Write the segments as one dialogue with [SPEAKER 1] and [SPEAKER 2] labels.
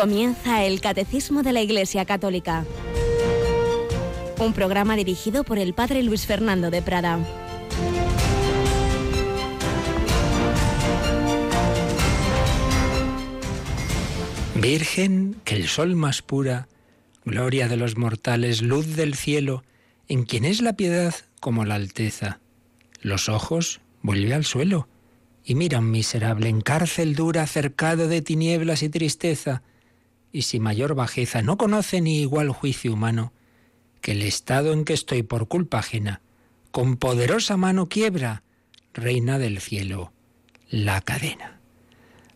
[SPEAKER 1] Comienza el Catecismo de la Iglesia Católica. Un programa dirigido por el Padre Luis Fernando de Prada.
[SPEAKER 2] Virgen, que el sol más pura, gloria de los mortales, luz del cielo, en quien es la piedad como la alteza. Los ojos vuelve al suelo y mira un miserable en cárcel dura, cercado de tinieblas y tristeza, y si mayor bajeza no conoce ni igual juicio humano, que el estado en que estoy por culpa ajena, con poderosa mano quiebra, reina del cielo, la cadena.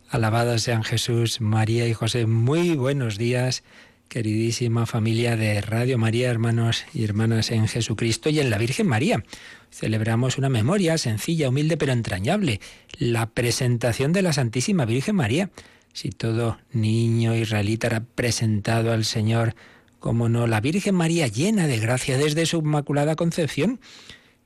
[SPEAKER 2] Alabados sean Jesús, María y José. Muy buenos días, queridísima familia de Radio María, hermanos y hermanas en Jesucristo y en la Virgen María. Celebramos una memoria sencilla, humilde, pero entrañable, la presentación de la Santísima Virgen María. Si todo niño israelita era presentado al Señor, como no, la Virgen María llena de gracia desde su inmaculada concepción,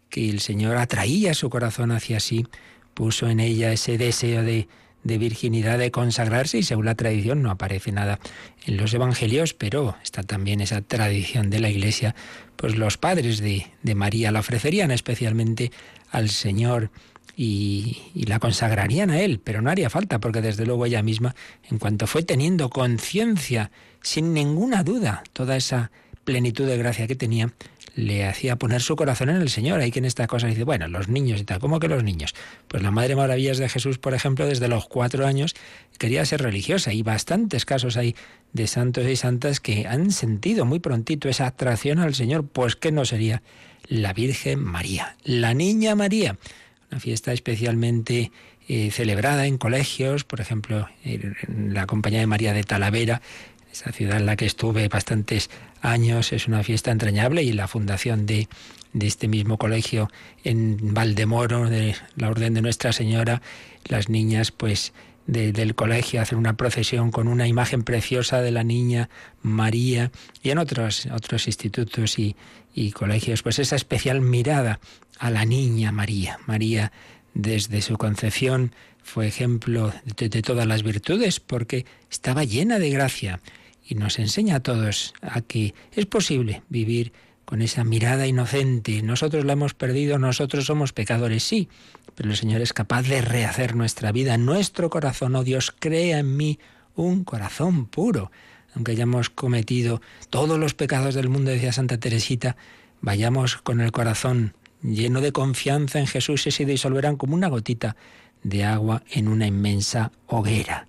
[SPEAKER 2] que el Señor atraía su corazón hacia sí, puso en ella ese deseo de de virginidad, de consagrarse, y según la tradición no aparece nada en los evangelios, pero está también esa tradición de la Iglesia, pues los padres de, de María la ofrecerían especialmente al Señor y, la consagrarían a Él, pero no haría falta, porque desde luego ella misma, en cuanto fue teniendo conciencia, sin ninguna duda, toda esa plenitud de gracia que tenía, le hacía poner su corazón en el Señor. Hay quien esta cosa dice, bueno, los niños y tal, ¿cómo que los niños? Pues la Madre Maravillas de Jesús, por ejemplo, desde los cuatro años quería ser religiosa y bastantes casos hay de santos y santas que han sentido muy prontito esa atracción al Señor. Pues ¿qué no sería la Virgen María, la Niña María? Una fiesta especialmente eh, celebrada en colegios, por ejemplo, en la Compañía de María de Talavera, esa ciudad en la que estuve bastantes años, es una fiesta entrañable y la fundación de, de este mismo colegio en Valdemoro, de la Orden de Nuestra Señora, las niñas pues del colegio hacen una procesión con una imagen preciosa de la niña María y en otros, otros institutos y, y colegios, pues esa especial mirada a la niña María. María desde su concepción fue ejemplo de, todas las virtudes porque estaba llena de gracia y nos enseña a todos a que es posible vivir con esa mirada inocente. Nosotros la hemos perdido, nosotros somos pecadores, sí, pero el Señor es capaz de rehacer nuestra vida, nuestro corazón. Oh Dios, crea en mí un corazón puro. Aunque hayamos cometido todos los pecados del mundo, decía Santa Teresita, vayamos con el corazón lleno de confianza en Jesús se disolverán como una gotita de agua en una inmensa hoguera.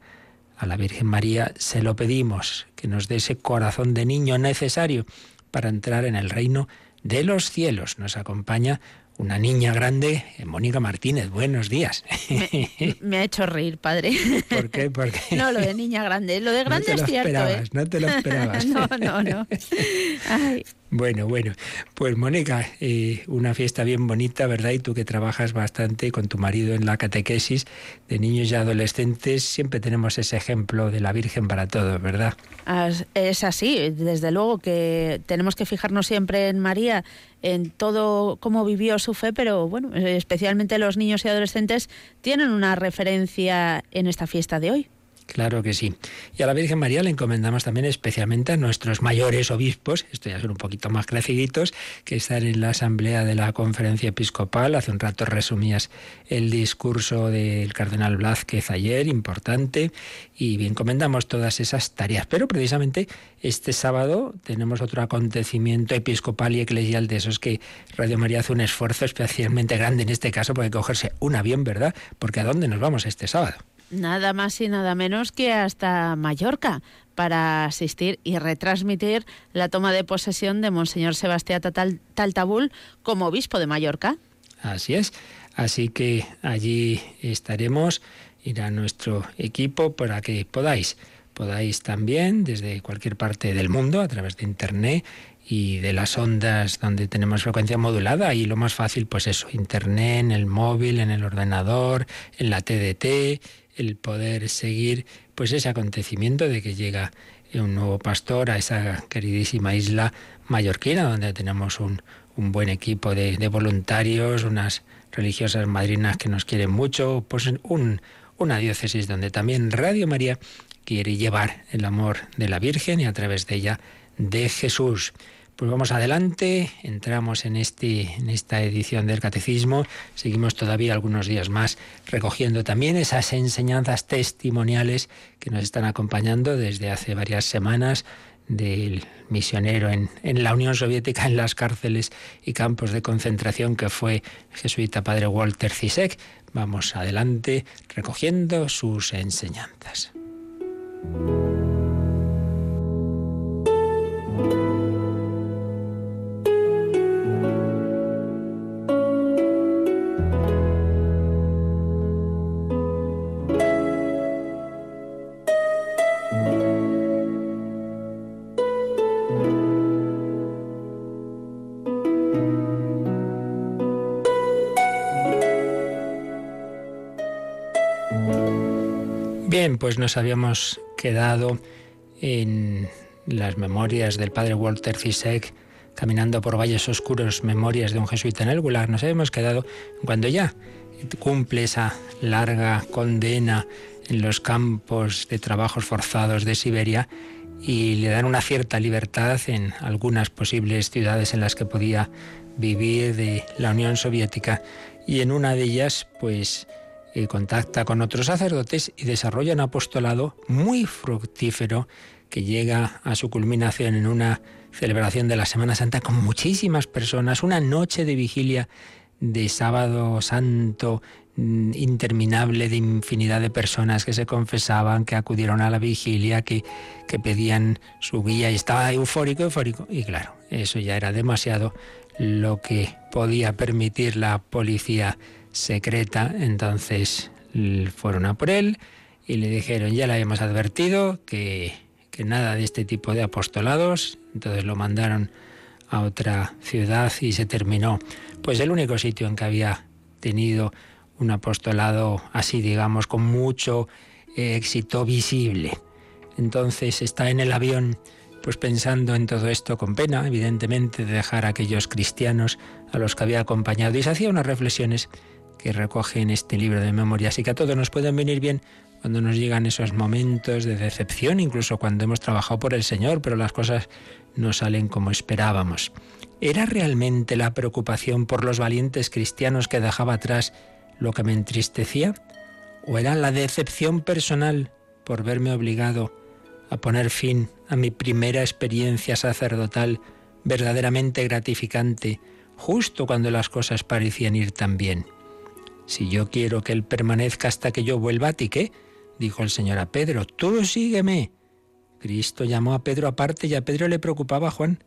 [SPEAKER 2] A la Virgen María se lo pedimos, que nos dé ese corazón de niño necesario para entrar en el reino de los cielos. Nos acompaña una niña grande, Mónica Martínez. Buenos días.
[SPEAKER 3] Me, me, ha hecho reír, padre.
[SPEAKER 2] ¿Por qué? ¿Por qué?
[SPEAKER 3] No, lo de niña grande. Lo de grande
[SPEAKER 2] no
[SPEAKER 3] es cierto.
[SPEAKER 2] Esperabas,
[SPEAKER 3] ¿eh?
[SPEAKER 2] No te lo esperabas.
[SPEAKER 3] no, no, no. Ay.
[SPEAKER 2] Bueno, bueno. Pues Mónica, eh, una fiesta bien bonita, ¿verdad? Y tú que trabajas bastante con tu marido en la catequesis de niños y adolescentes, siempre tenemos ese ejemplo de la Virgen para todos, ¿verdad?
[SPEAKER 3] Es así, desde luego que tenemos que fijarnos siempre en María, en todo cómo vivió su fe, pero bueno, especialmente los niños y adolescentes tienen una referencia en esta fiesta de hoy.
[SPEAKER 2] Claro que sí. Y a la Virgen María le encomendamos también especialmente a nuestros mayores obispos, esto ya son un poquito más creciditos, que están en la asamblea de la conferencia episcopal. Hace un rato resumías el discurso del cardenal Blázquez ayer, importante, y encomendamos todas esas tareas. Pero precisamente este sábado tenemos otro acontecimiento episcopal y eclesial de esos que Radio María hace un esfuerzo especialmente grande en este caso, porque cogerse un avión, ¿verdad? Porque ¿a dónde nos vamos este sábado?
[SPEAKER 3] Nada más y nada menos que hasta Mallorca para asistir y retransmitir la toma de posesión de Monseñor Sebastián Tal Taltabul como obispo de Mallorca.
[SPEAKER 2] Así es. Así que allí estaremos, irá nuestro equipo para que podáis, podáis también desde cualquier parte del mundo a través de internet y de las ondas donde tenemos frecuencia modulada y lo más fácil pues eso, internet, en el móvil, en el ordenador, en la TDT, el poder seguir pues ese acontecimiento de que llega un nuevo pastor a esa queridísima isla mallorquina donde tenemos un, un buen equipo de, de, voluntarios, unas religiosas madrinas que nos quieren mucho, pues un, una diócesis donde también Radio María quiere llevar el amor de la Virgen y a través de ella de Jesús. Pues vamos adelante, entramos en, este, en esta edición del Catecismo, seguimos todavía algunos días más recogiendo también esas enseñanzas testimoniales que nos están acompañando desde hace varias semanas del misionero en, en, la Unión Soviética, en las cárceles y campos de concentración que fue jesuita padre Walter Zizek. Vamos adelante recogiendo sus enseñanzas. Nos habíamos quedado en las memorias del padre Walter Zizek, caminando por valles oscuros, memorias de un jesuita en el Gulag. Nos habíamos quedado cuando ya cumple esa larga condena en los campos de trabajos forzados de Siberia y le dan una cierta libertad en algunas posibles ciudades en las que podía vivir de la Unión Soviética y en una de ellas pues y contacta con otros sacerdotes y desarrolla un apostolado muy fructífero que llega a su culminación en una celebración de la Semana Santa con muchísimas personas, una noche de vigilia de sábado santo mm, interminable de infinidad de personas que se confesaban, que acudieron a la vigilia, que, que pedían su guía y estaba eufórico, eufórico. Y claro, eso ya era demasiado lo que podía permitir la policía secreta, entonces fueron a por él y le dijeron, ya le habíamos advertido que, que nada de este tipo de apostolados, entonces lo mandaron a otra ciudad y se terminó, pues el único sitio en que había tenido un apostolado así, digamos, con mucho éxito visible. Entonces está en el avión, pues pensando en todo esto con pena, evidentemente, de dejar a aquellos cristianos a los que había acompañado. Y se hacía unas reflexiones que recoge en este libro de memorias y que a todos nos pueden venir bien cuando nos llegan esos momentos de decepción, incluso cuando hemos trabajado por el Señor, pero las cosas no salen como esperábamos. ¿Era realmente la preocupación por los valientes cristianos que dejaba atrás lo que me entristecía? ¿O era la decepción personal por verme obligado a poner fin a mi primera experiencia sacerdotal verdaderamente gratificante, justo cuando las cosas parecían ir tan bien? Si yo quiero que Él permanezca hasta que yo vuelva a ti, ¿qué? Dijo el Señor a Pedro, tú sígueme. Cristo llamó a Pedro aparte y a Pedro le preocupaba a Juan.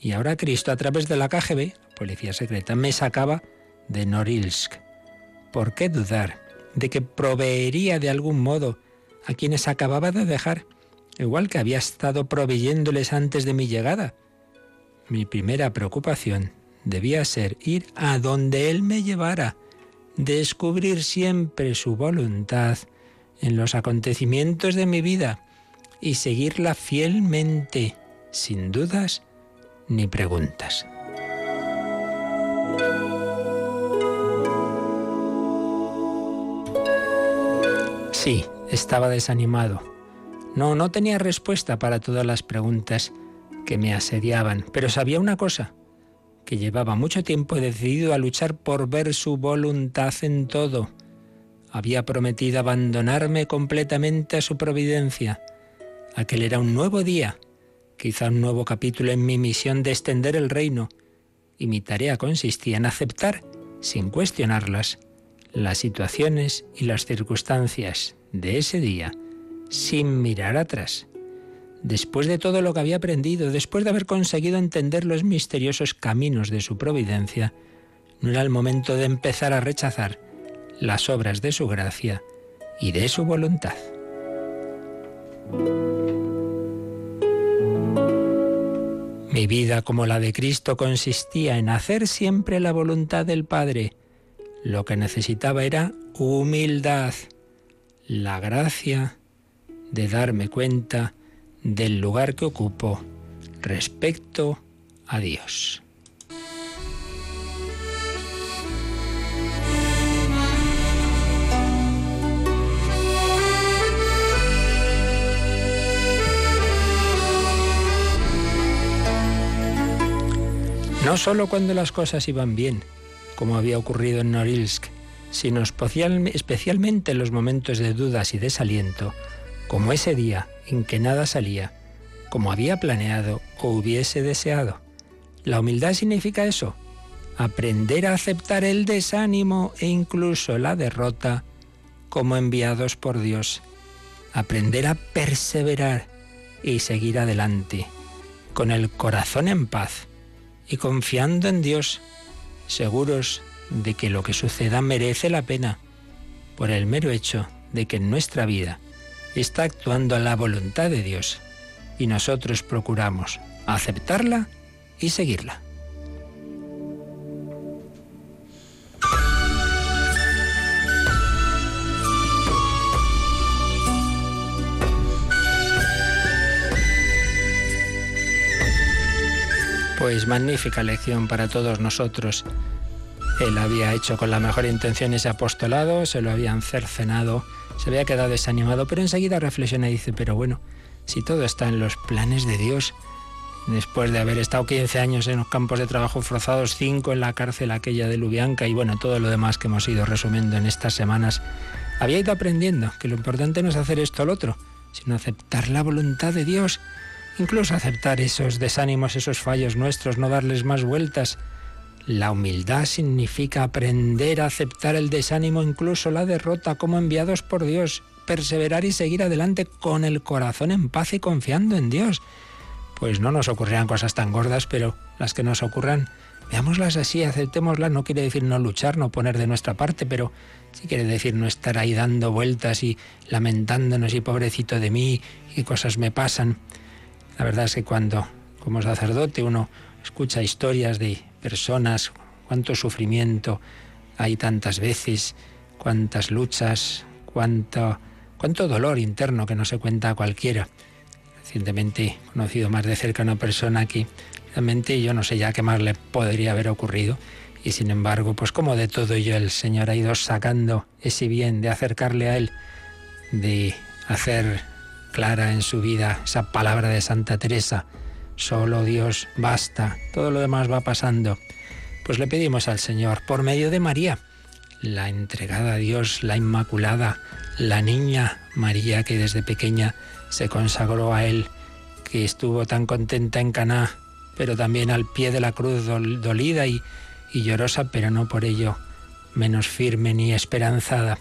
[SPEAKER 2] Y ahora Cristo, a través de la KGB, policía secreta, me sacaba de Norilsk. ¿Por qué dudar de que proveería de algún modo a quienes acababa de dejar, igual que había estado proveyéndoles antes de mi llegada? Mi primera preocupación debía ser ir a donde Él me llevara, descubrir siempre su voluntad en los acontecimientos de mi vida y seguirla fielmente, sin dudas ni preguntas. Sí, estaba desanimado. No, no tenía respuesta para todas las preguntas que me asediaban, pero sabía una cosa, que llevaba mucho tiempo decidido a luchar por ver su voluntad en todo. Había prometido abandonarme completamente a su providencia. Aquel era un nuevo día, quizá un nuevo capítulo en mi misión de extender el reino, y mi tarea consistía en aceptar, sin cuestionarlas, las situaciones y las circunstancias de ese día, sin mirar atrás después de todo lo que había aprendido, después de haber conseguido entender los misteriosos caminos de su providencia, no era el momento de empezar a rechazar las obras de su gracia y de su voluntad. Mi vida como la de Cristo consistía en hacer siempre la voluntad del Padre. Lo que necesitaba era humildad, la gracia de darme cuenta del lugar que ocupo respecto a Dios. No solo cuando las cosas iban bien, como había ocurrido en Norilsk, sino especialmente en los momentos de dudas y desaliento, como ese día en que nada salía, como había planeado o hubiese deseado. La humildad significa eso, aprender a aceptar el desánimo e incluso la derrota como enviados por Dios, aprender a perseverar y seguir adelante, con el corazón en paz y confiando en Dios, seguros de que lo que suceda merece la pena, por el mero hecho de que en nuestra vida está actuando la voluntad de Dios y nosotros procuramos aceptarla y seguirla. Pues magnífica lección para todos nosotros. Él había hecho con la mejor intención ese apostolado, se lo habían cercenado, se había quedado desanimado, pero enseguida reflexiona y dice, pero bueno, si todo está en los planes de Dios, después de haber estado 15 años en los campos de trabajo forzados, 5 en la cárcel aquella de Lubianca y bueno, todo lo demás que hemos ido resumiendo en estas semanas, había ido aprendiendo que lo importante no es hacer esto o lo otro, sino aceptar la voluntad de Dios Incluso aceptar esos desánimos, esos fallos nuestros, no darles más vueltas. La humildad significa aprender a aceptar el desánimo, incluso la derrota, como enviados por Dios, perseverar y seguir adelante con el corazón en paz y confiando en Dios. Pues no nos ocurrirán cosas tan gordas, pero las que nos ocurran, veámoslas así, aceptémoslas. No quiere decir no luchar, no poner de nuestra parte, pero sí quiere decir no estar ahí dando vueltas y lamentándonos y pobrecito de mí y cosas me pasan. La verdad es que cuando como sacerdote uno escucha historias de personas, cuánto sufrimiento hay tantas veces, cuántas luchas, cuánto, cuánto dolor interno que no se cuenta a cualquiera. Recientemente he conocido más de cerca a una persona que realmente yo no sé ya qué más le podría haber ocurrido y sin embargo, pues como de todo ello el Señor ha ido sacando ese bien de acercarle a Él, de hacer clara en su vida esa palabra de Santa Teresa, solo Dios basta, todo lo demás va pasando. Pues le pedimos al Señor, por medio de María, la entregada a Dios, la Inmaculada, la niña María que desde pequeña se consagró a Él, que estuvo tan contenta en Caná, pero también al pie de la cruz dolida y, y llorosa, pero no por ello menos firme ni esperanzada.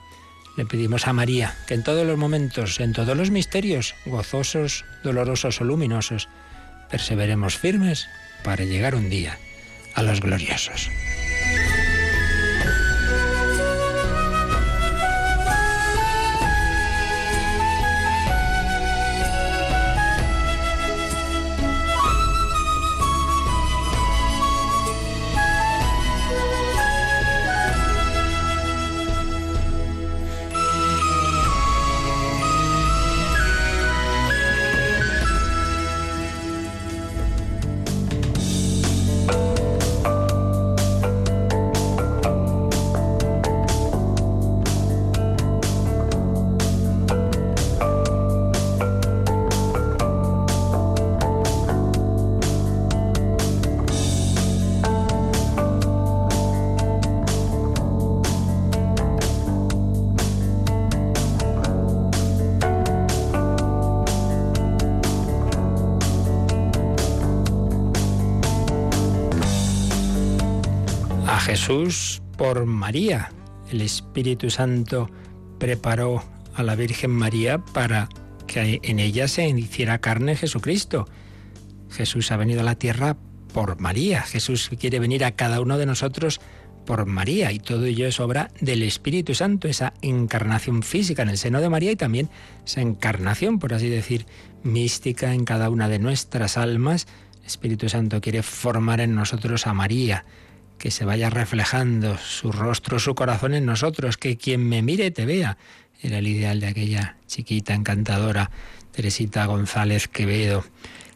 [SPEAKER 2] Le pedimos a María que en todos los momentos, en todos los misterios, gozosos, dolorosos o luminosos, perseveremos firmes para llegar un día a los gloriosos. Jesús por María. El Espíritu Santo preparó a la Virgen María para que en ella se hiciera carne Jesucristo. Jesús ha venido a la tierra por María. Jesús quiere venir a cada uno de nosotros por María y todo ello es obra del Espíritu Santo, esa encarnación física en el seno de María y también esa encarnación, por así decir, mística en cada una de nuestras almas. El Espíritu Santo quiere formar en nosotros a María que se vaya reflejando su rostro, su corazón en nosotros, que quien me mire te vea. Era el ideal de aquella chiquita encantadora, Teresita González Quevedo,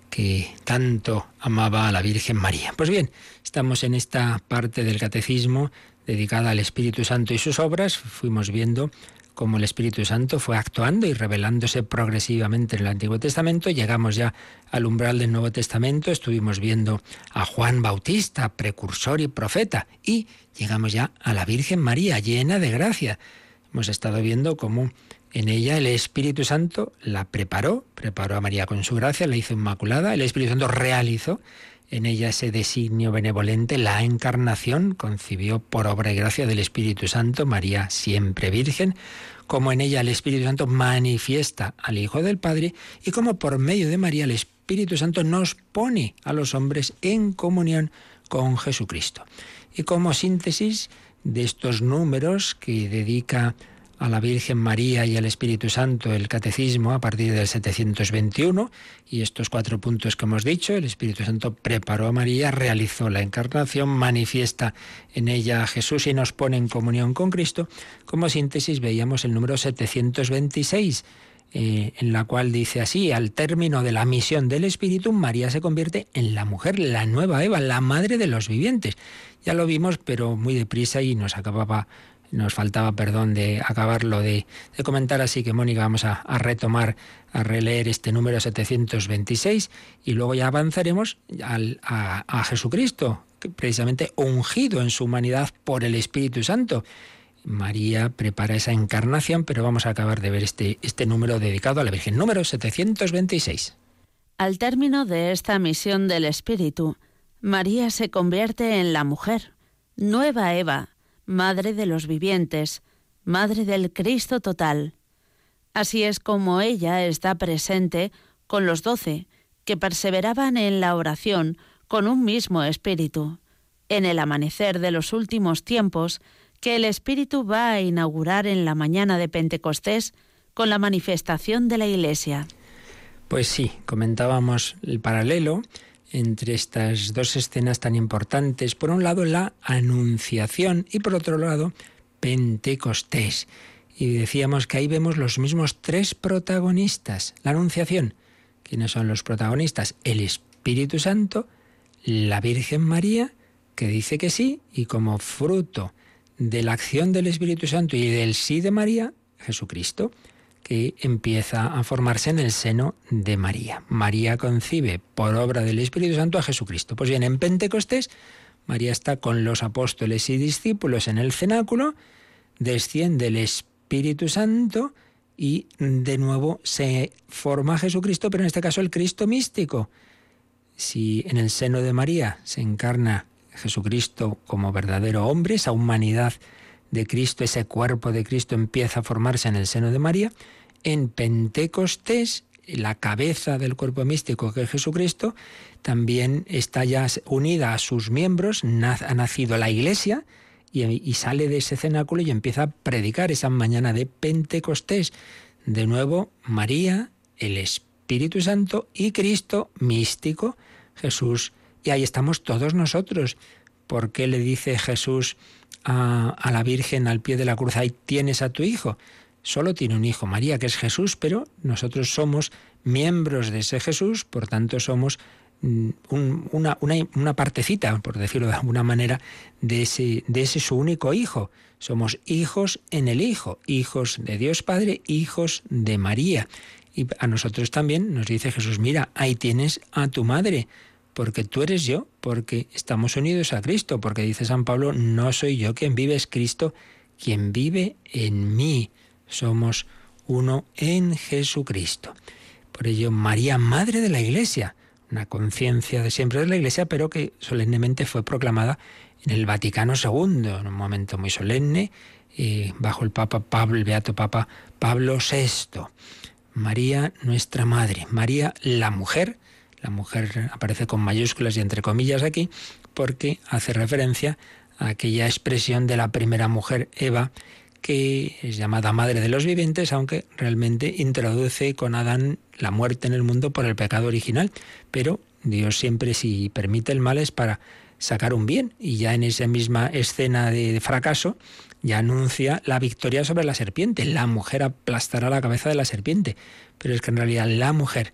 [SPEAKER 2] que tanto amaba a la Virgen María. Pues bien, estamos en esta parte del catecismo dedicada al Espíritu Santo y sus obras. Fuimos viendo como el Espíritu Santo fue actuando y revelándose progresivamente en el Antiguo Testamento. Llegamos ya al umbral del Nuevo Testamento, estuvimos viendo a Juan Bautista, precursor y profeta, y llegamos ya a la Virgen María, llena de gracia. Hemos estado viendo cómo en ella el Espíritu Santo la preparó, preparó a María con su gracia, la hizo inmaculada, el Espíritu Santo realizó en ella ese designio benevolente, la encarnación, concibió por obra y gracia del Espíritu Santo, María siempre Virgen, como en ella el Espíritu Santo manifiesta al Hijo del Padre y como por medio de María el Espíritu Santo nos pone a los hombres en comunión con Jesucristo. Y como síntesis de estos números que dedica a la Virgen María y al Espíritu Santo el Catecismo a partir del 721 y estos cuatro puntos que hemos dicho, el Espíritu Santo preparó a María, realizó la encarnación, manifiesta en ella a Jesús y nos pone en comunión con Cristo. Como síntesis veíamos el número 726 eh, en la cual dice así, al término de la misión del Espíritu, María se convierte en la mujer, la nueva Eva, la madre de los vivientes. Ya lo vimos, pero muy deprisa y nos acababa nos faltaba, perdón, de acabarlo de, comentar, así que Mónica, vamos a, retomar, a releer este número 726 y luego ya avanzaremos a, a Jesucristo, precisamente ungido en su humanidad por el Espíritu Santo. María prepara esa encarnación, pero vamos a acabar de ver este, este número dedicado a la Virgen, número 726.
[SPEAKER 3] Al término de esta misión del Espíritu, María se convierte en la mujer, nueva Eva, Madre de los vivientes, Madre del Cristo total. Así es como ella está presente con los doce, que perseveraban en la oración con un mismo espíritu, en el amanecer de los últimos tiempos que el Espíritu va a inaugurar en la mañana de Pentecostés con la manifestación de la Iglesia.
[SPEAKER 2] Pues sí, comentábamos el paralelo entre estas dos escenas tan importantes. Por un lado, la Anunciación y por otro lado, Pentecostés. Y decíamos que ahí vemos los mismos tres protagonistas. La Anunciación. ¿Quiénes son los protagonistas? El Espíritu Santo, la Virgen María, que dice que sí, y como fruto de la acción del Espíritu Santo y del sí de María, Jesucristo que empieza a formarse en el seno de María. María concibe por obra del Espíritu Santo a Jesucristo. Pues bien, en Pentecostés, María está con los apóstoles y discípulos en el cenáculo, desciende el Espíritu Santo y de nuevo se forma Jesucristo, pero en este caso el Cristo místico. Si en el seno de María se encarna Jesucristo como verdadero hombre, esa humanidad de Cristo, ese cuerpo de Cristo empieza a formarse en el seno de María, en Pentecostés, la cabeza del cuerpo místico que es Jesucristo, también está ya unida a sus miembros, ha nacido la iglesia y, sale de ese cenáculo y empieza a predicar esa mañana de Pentecostés. De nuevo, María, el Espíritu Santo y Cristo místico, Jesús. Y ahí estamos todos nosotros. ¿Por qué le dice Jesús a, la Virgen al pie de la cruz, ahí tienes a tu hijo? solo tiene un hijo, María, que es Jesús, pero nosotros somos miembros de ese Jesús, por tanto somos mm, una, una, partecita, por decirlo de alguna manera, de ese, de ese su único hijo. Somos hijos en el Hijo, hijos de Dios Padre, hijos de María. Y a nosotros también nos dice Jesús, mira, ahí tienes a tu madre, porque tú eres yo, porque estamos unidos a Cristo, porque dice San Pablo, no soy yo quien vive, es Cristo quien vive en mí somos uno en Jesucristo. Por ello, María, Madre de la Iglesia, una conciencia de siempre de la Iglesia, pero que solemnemente fue proclamada en el Vaticano II, en un momento muy solemne, eh, bajo el Papa Pablo, el Beato Papa Pablo VI. María, nuestra Madre, María, la mujer, la mujer aparece con mayúsculas y entre comillas aquí, porque hace referencia a aquella expresión de la primera mujer, Eva, que es llamada Madre de los Vivientes, aunque realmente introduce con Adán la muerte en el mundo por el pecado original. Pero Dios siempre, si permite el mal, es para sacar un bien. Y ya en esa misma escena de fracaso, ya anuncia la victoria sobre la serpiente. La mujer aplastará la cabeza de la serpiente. Pero es que en realidad la mujer,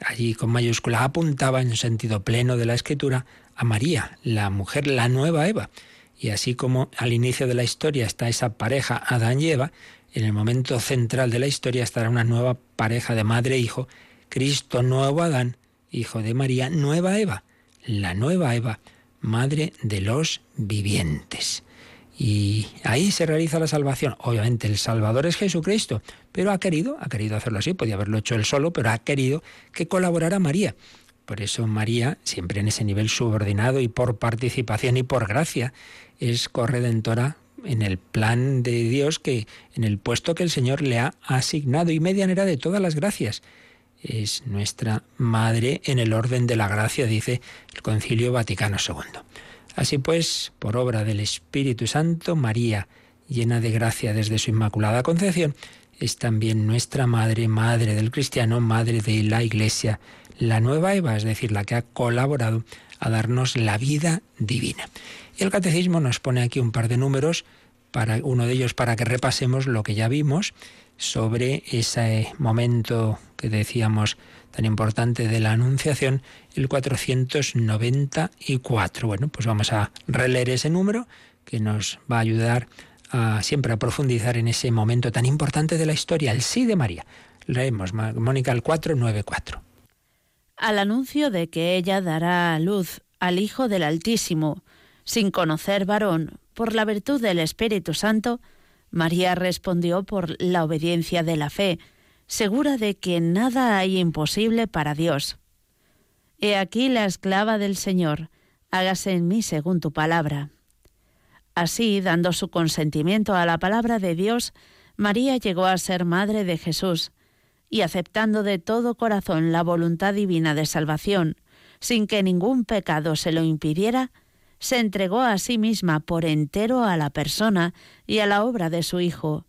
[SPEAKER 2] allí con mayúscula, apuntaba en sentido pleno de la escritura a María, la mujer, la nueva Eva. Y así como al inicio de la historia está esa pareja Adán y Eva, en el momento central de la historia estará una nueva pareja de madre e hijo, Cristo nuevo Adán, hijo de María, nueva Eva, la nueva Eva, madre de los vivientes. Y ahí se realiza la salvación. Obviamente el Salvador es Jesucristo, pero ha querido, ha querido hacerlo así, podía haberlo hecho él solo, pero ha querido que colaborara María. Por eso María, siempre en ese nivel subordinado y por participación y por gracia, es corredentora en el plan de Dios que en el puesto que el Señor le ha asignado y medianera de todas las gracias. Es nuestra madre en el orden de la gracia, dice el Concilio Vaticano II. Así pues, por obra del Espíritu Santo, María, llena de gracia desde su Inmaculada Concepción, es también nuestra madre, madre del cristiano, madre de la Iglesia, la nueva Eva, es decir, la que ha colaborado a darnos la vida divina. Y el catecismo nos pone aquí un par de números, para, uno de ellos para que repasemos lo que ya vimos sobre ese momento que decíamos tan importante de la Anunciación, el 494. Bueno, pues vamos a releer ese número que nos va a ayudar a, siempre a profundizar en ese momento tan importante de la historia, el sí de María. Leemos, Mónica, el 494.
[SPEAKER 3] Al anuncio de que ella dará a luz al Hijo del Altísimo, sin conocer varón, por la virtud del Espíritu Santo, María respondió por la obediencia de la fe, segura de que nada hay imposible para Dios. He aquí la esclava del Señor, hágase en mí según tu palabra. Así, dando su consentimiento a la palabra de Dios, María llegó a ser madre de Jesús, y aceptando de todo corazón la voluntad divina de salvación, sin que ningún pecado se lo impidiera, se entregó a sí misma por entero a la persona y a la obra de su Hijo,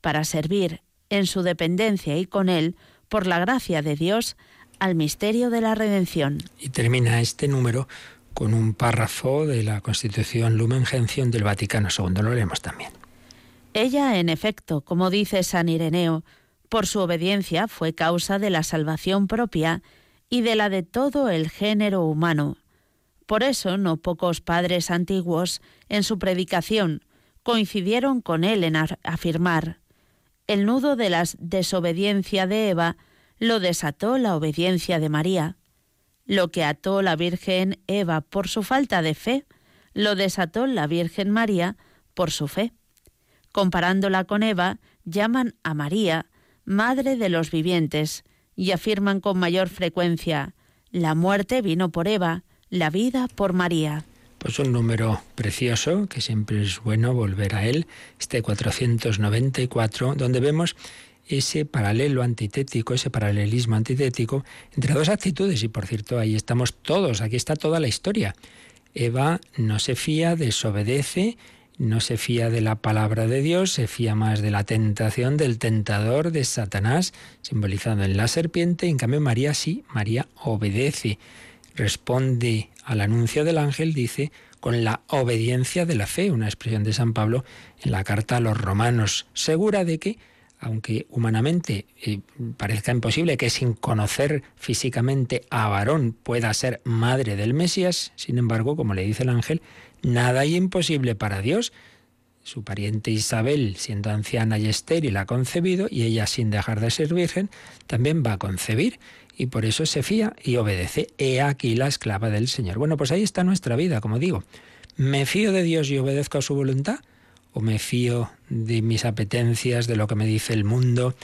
[SPEAKER 3] para servir en su dependencia y con él, por la gracia de Dios, al misterio de la redención.
[SPEAKER 2] Y termina este número con un párrafo de la Constitución Lumen Gentium del Vaticano II. Lo leemos también.
[SPEAKER 3] Ella, en efecto, como dice San Ireneo, por su obediencia fue causa de la salvación propia y de la de todo el género humano. Por eso no pocos padres antiguos, en su predicación, coincidieron con él en afirmar, el nudo de la desobediencia de Eva lo desató la obediencia de María. Lo que ató la Virgen Eva por su falta de fe, lo desató la Virgen María por su fe. Comparándola con Eva, llaman a María Madre de los vivientes y afirman con mayor frecuencia, la muerte vino por Eva, la vida por María.
[SPEAKER 2] Pues un número precioso, que siempre es bueno volver a él, este 494, donde vemos ese paralelo antitético, ese paralelismo antitético entre dos actitudes. Y por cierto, ahí estamos todos, aquí está toda la historia. Eva no se fía, desobedece, no se fía de la palabra de Dios, se fía más de la tentación del tentador, de Satanás, simbolizado en la serpiente. En cambio, María sí, María obedece responde al anuncio del ángel, dice, con la obediencia de la fe, una expresión de San Pablo en la carta a los romanos, segura de que, aunque humanamente eh, parezca imposible que sin conocer físicamente a varón pueda ser madre del Mesías, sin embargo, como le dice el ángel, nada hay imposible para Dios. Su pariente Isabel, siendo anciana y estéril, ha concebido y ella, sin dejar de ser virgen, también va a concebir y por eso se fía y obedece. He aquí la esclava del Señor. Bueno, pues ahí está nuestra vida, como digo. ¿Me fío de Dios y obedezco a su voluntad? ¿O me fío de mis apetencias, de lo que me dice el mundo?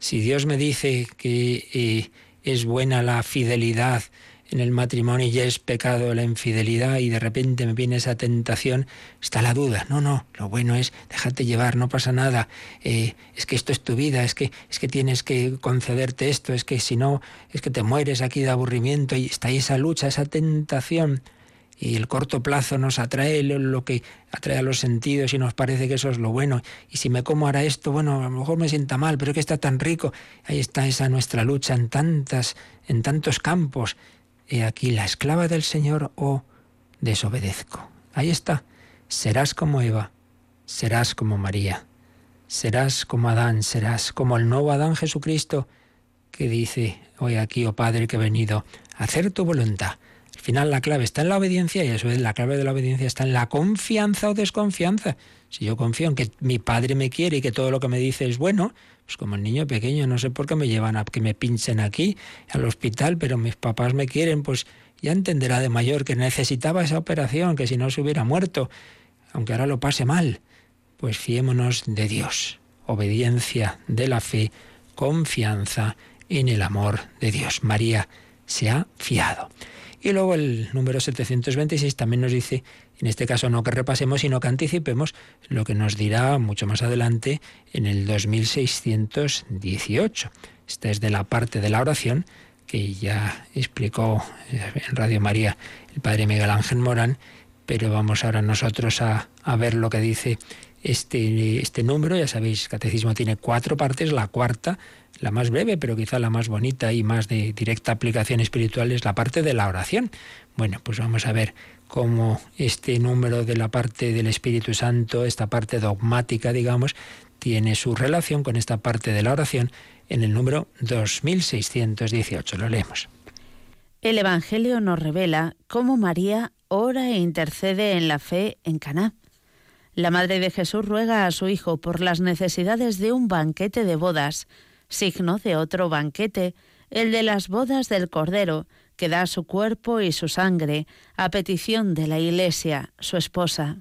[SPEAKER 2] Si Dios me dice que eh, es buena la fidelidad, en el matrimonio ya es pecado la infidelidad y de repente me viene esa tentación, está la duda. No, no, lo bueno es déjate llevar, no pasa nada. Eh, es que esto es tu vida, es que, es que tienes que concederte esto, es que si no, es que te mueres aquí de aburrimiento y está ahí esa lucha, esa tentación. Y el corto plazo nos atrae lo que atrae a los sentidos y nos parece que eso es lo bueno. Y si me como ahora esto, bueno, a lo mejor me sienta mal, pero que está tan rico. Ahí está esa nuestra lucha en tantas, en tantos campos he aquí la esclava del Señor o desobedezco. Ahí está. Serás como Eva, serás como María, serás como Adán, serás como el nuevo Adán Jesucristo que dice, hoy aquí, oh Padre, que he venido a hacer tu voluntad. Al Al final la clave está en la obediencia y eso es la clave de la obediencia está en la confianza o desconfianza. Si yo confío en que mi padre me quiere y que todo lo que me dice es bueno, pues como el niño pequeño, no sé por qué me llevan a que me pinchen aquí al hospital, pero mis papás me quieren, pues ya entenderá de mayor que necesitaba esa operación, que si no se hubiera muerto, aunque ahora lo pase mal. Pues fiémonos de Dios, obediencia de la fe, confianza en el amor de Dios. María se ha fiado. Y luego el número 726 también nos dice, en este caso no que repasemos, sino que anticipemos lo que nos dirá mucho más adelante en el 2618. Esta es de la parte de la oración que ya explicó en Radio María el padre Miguel Ángel Morán, pero vamos ahora nosotros a, a ver lo que dice este, este número. Ya sabéis, el catecismo tiene cuatro partes, la cuarta, la más breve, pero quizá la más bonita y más de directa aplicación espiritual, es la parte de la oración. Bueno, pues vamos a ver cómo este número de la parte del Espíritu Santo, esta parte dogmática, digamos, tiene su relación con esta parte de la oración en el número 2618. Lo leemos.
[SPEAKER 3] El Evangelio nos revela cómo María ora e intercede en la fe en Caná. La madre de Jesús ruega a su hijo por las necesidades de un banquete de bodas, signo de otro banquete, el de las bodas del Cordero, que da su cuerpo y su sangre a petición de la Iglesia, su esposa.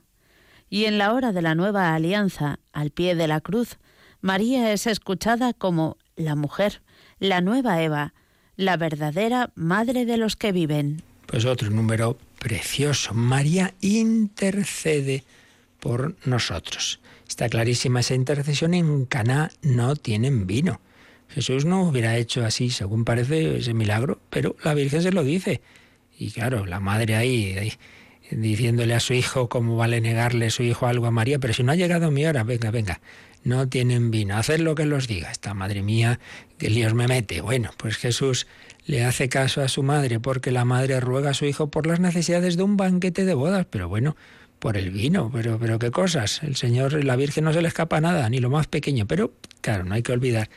[SPEAKER 3] Y en la hora de la nueva alianza, al pie de la cruz, María es escuchada como la mujer, la nueva Eva, la verdadera madre de los que viven.
[SPEAKER 2] Pues otro número precioso. María intercede por nosotros. Está clarísima esa intercesión. En Caná no tienen vino. Jesús no hubiera hecho así, según parece, ese milagro, pero la Virgen se lo dice. Y claro, la madre ahí, diciéndole a su hijo cómo vale negarle a su hijo algo a María, pero si no ha llegado mi hora, venga, venga, no tienen vino, haced lo que los diga. Esta madre mía, que Dios me mete. Bueno, pues Jesús le hace caso a su madre porque la madre ruega a su hijo por las necesidades de un banquete de bodas, pero bueno, por el vino, pero, pero qué cosas. El Señor, la Virgen no se le escapa nada, ni lo más pequeño, pero claro, no hay que olvidar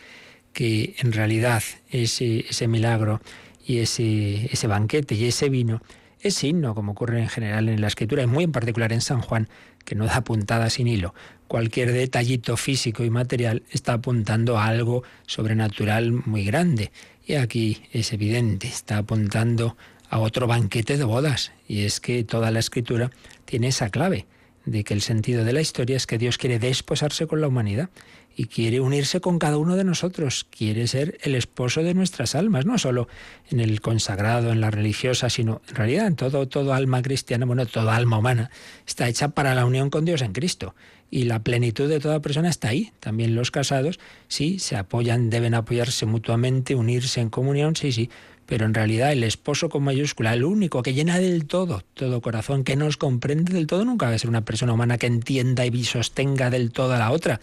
[SPEAKER 2] que en realidad ese, milagro y ese, ese banquete y ese vino es signo, como ocurre en general en la escritura, y muy en particular en San Juan, que no da puntada sin hilo. Cualquier detallito físico y material está apuntando a algo sobrenatural muy grande. Y aquí es evidente, está apuntando a otro banquete de bodas. Y es que toda la escritura tiene esa clave de que el sentido de la historia es que Dios quiere desposarse con la humanidad y quiere unirse con cada uno de nosotros, quiere ser el esposo de nuestras almas, no solo en el consagrado, en la religiosa, sino en realidad en todo, todo alma cristiana, bueno, toda alma humana está hecha para la unión con Dios en Cristo. Y la plenitud de toda persona está ahí. También los casados, sí, se apoyan, deben apoyarse mutuamente, unirse en comunión, sí, sí. Pero en realidad el esposo con mayúscula, el único que llena del todo, todo corazón, que nos comprende del todo, nunca va a ser una persona humana que entienda y sostenga del todo a la otra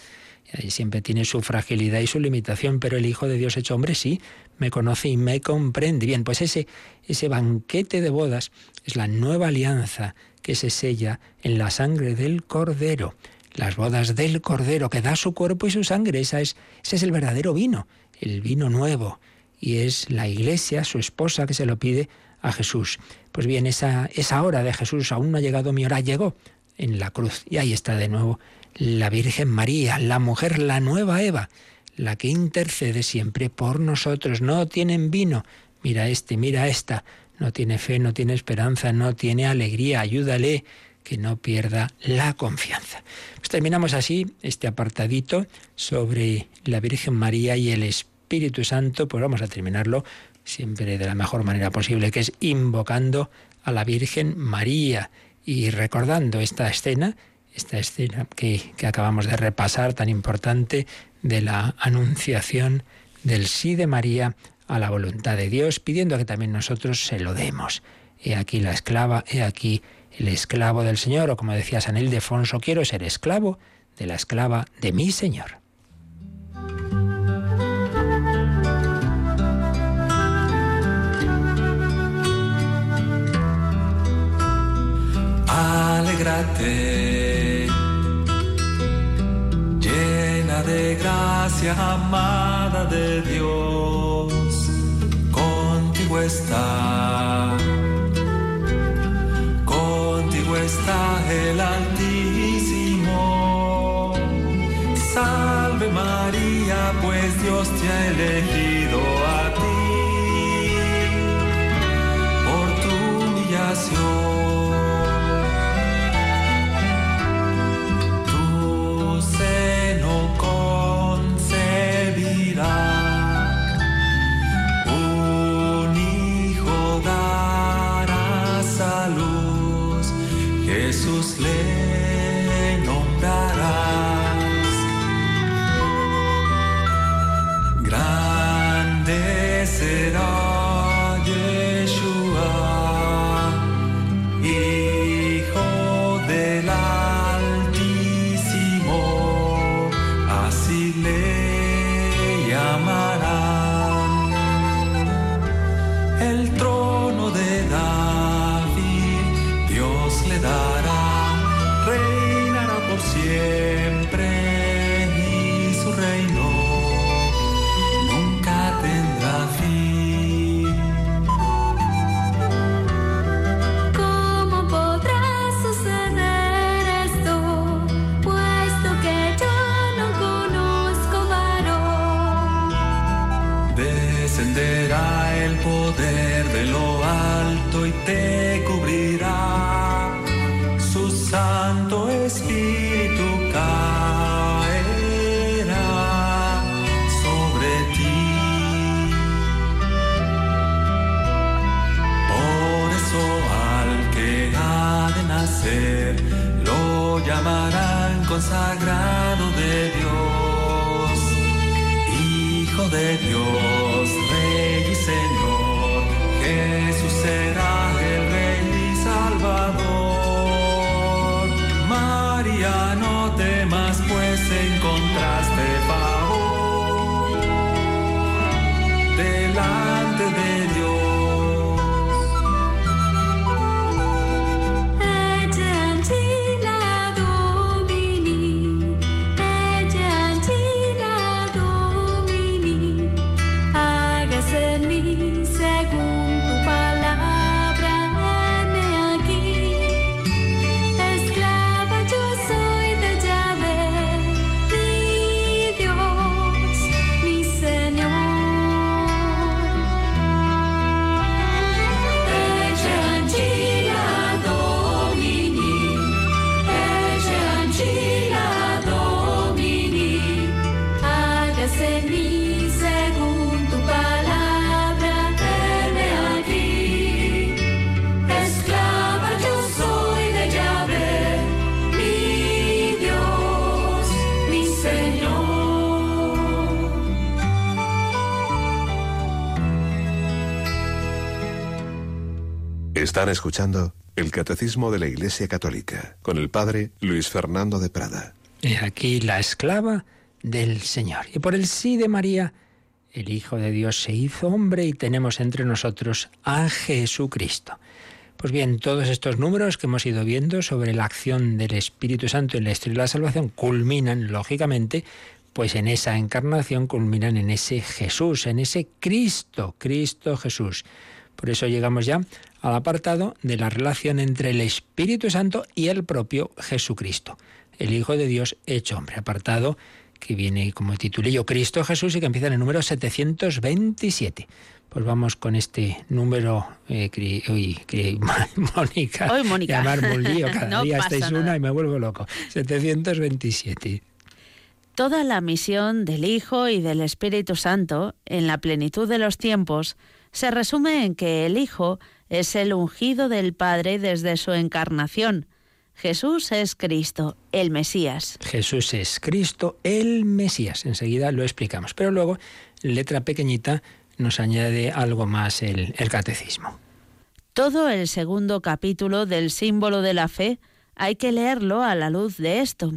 [SPEAKER 2] y siempre tiene su fragilidad y su limitación, pero el Hijo de Dios hecho hombre sí, me conoce y me comprende. Bien, pues ese, ese banquete de bodas es la nueva alianza que se sella en la sangre del Cordero. Las bodas del Cordero, que da su cuerpo y su sangre, esa es, ese es el verdadero vino, el vino nuevo. Y es la iglesia, su esposa, que se lo pide a Jesús. Pues bien, esa, esa hora de Jesús aún no ha llegado mi hora, llegó en la cruz. Y ahí está de nuevo la Virgen María, la mujer, la nueva Eva, la que intercede siempre por nosotros. No tienen vino. Mira este, mira esta. No tiene fe, no tiene esperanza, no tiene alegría. Ayúdale que no pierda la confianza. Pues terminamos así este apartadito sobre la Virgen María y el Espíritu Santo. Pues vamos a terminarlo siempre de la mejor manera posible, que es invocando a la Virgen María y recordando esta escena esta escena que, que acabamos de repasar, tan importante, de la anunciación del sí de María a la voluntad de Dios, pidiendo que también nosotros se lo demos. He aquí la esclava, he aquí el esclavo del Señor, o como decía San Ildefonso, quiero ser esclavo de la esclava de mi Señor.
[SPEAKER 4] llena de gracia, amada de Dios, contigo está, contigo está el Altísimo. Salve María, pues Dios te ha elegido a ti por tu humillación. Descenderá el poder de lo alto y te cubrirá. Su Santo Espíritu caerá sobre ti. Por eso al que ha de nacer lo llamarán consagrado de Dios. Hijo de Dios,
[SPEAKER 5] Están escuchando el Catecismo de la Iglesia Católica con el Padre Luis Fernando de Prada.
[SPEAKER 2] He aquí la esclava del Señor. Y por el sí de María, el Hijo de Dios se hizo hombre y tenemos entre nosotros a Jesucristo. Pues bien, todos estos números que hemos ido viendo sobre la acción del Espíritu Santo en la historia de la salvación culminan, lógicamente, pues en esa encarnación, culminan en ese Jesús, en ese Cristo, Cristo Jesús. Por eso llegamos ya al apartado de la relación entre el Espíritu Santo y el propio Jesucristo, el Hijo de Dios hecho hombre. Apartado que viene como titulillo Cristo Jesús y que empieza en el número 727. Pues vamos con este número, eh, cri- uy, cri- Mónica.
[SPEAKER 3] Hoy, Mónica.
[SPEAKER 2] Llamarme un lío, cada
[SPEAKER 3] No
[SPEAKER 2] día estáis una
[SPEAKER 3] nada.
[SPEAKER 2] y me vuelvo loco. 727.
[SPEAKER 3] Toda la misión del Hijo y del Espíritu Santo, en la plenitud de los tiempos, se resume en que el Hijo es el ungido del Padre desde su encarnación. Jesús es Cristo, el Mesías.
[SPEAKER 2] Jesús es Cristo, el Mesías. Enseguida lo explicamos. Pero luego, letra pequeñita, nos añade algo más el, el catecismo.
[SPEAKER 3] Todo el segundo capítulo del símbolo de la fe hay que leerlo a la luz de esto.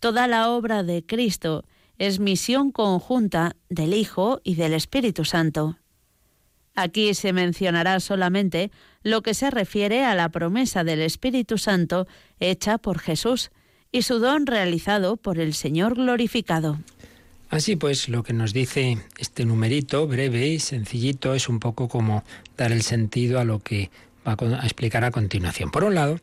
[SPEAKER 3] Toda la obra de Cristo es misión conjunta del Hijo y del Espíritu Santo. Aquí se mencionará solamente lo que se refiere a la promesa del Espíritu Santo hecha por Jesús y su don realizado por el Señor glorificado.
[SPEAKER 2] Así pues, lo que nos dice este numerito breve y sencillito es un poco como dar el sentido a lo que va a explicar a continuación. Por un lado,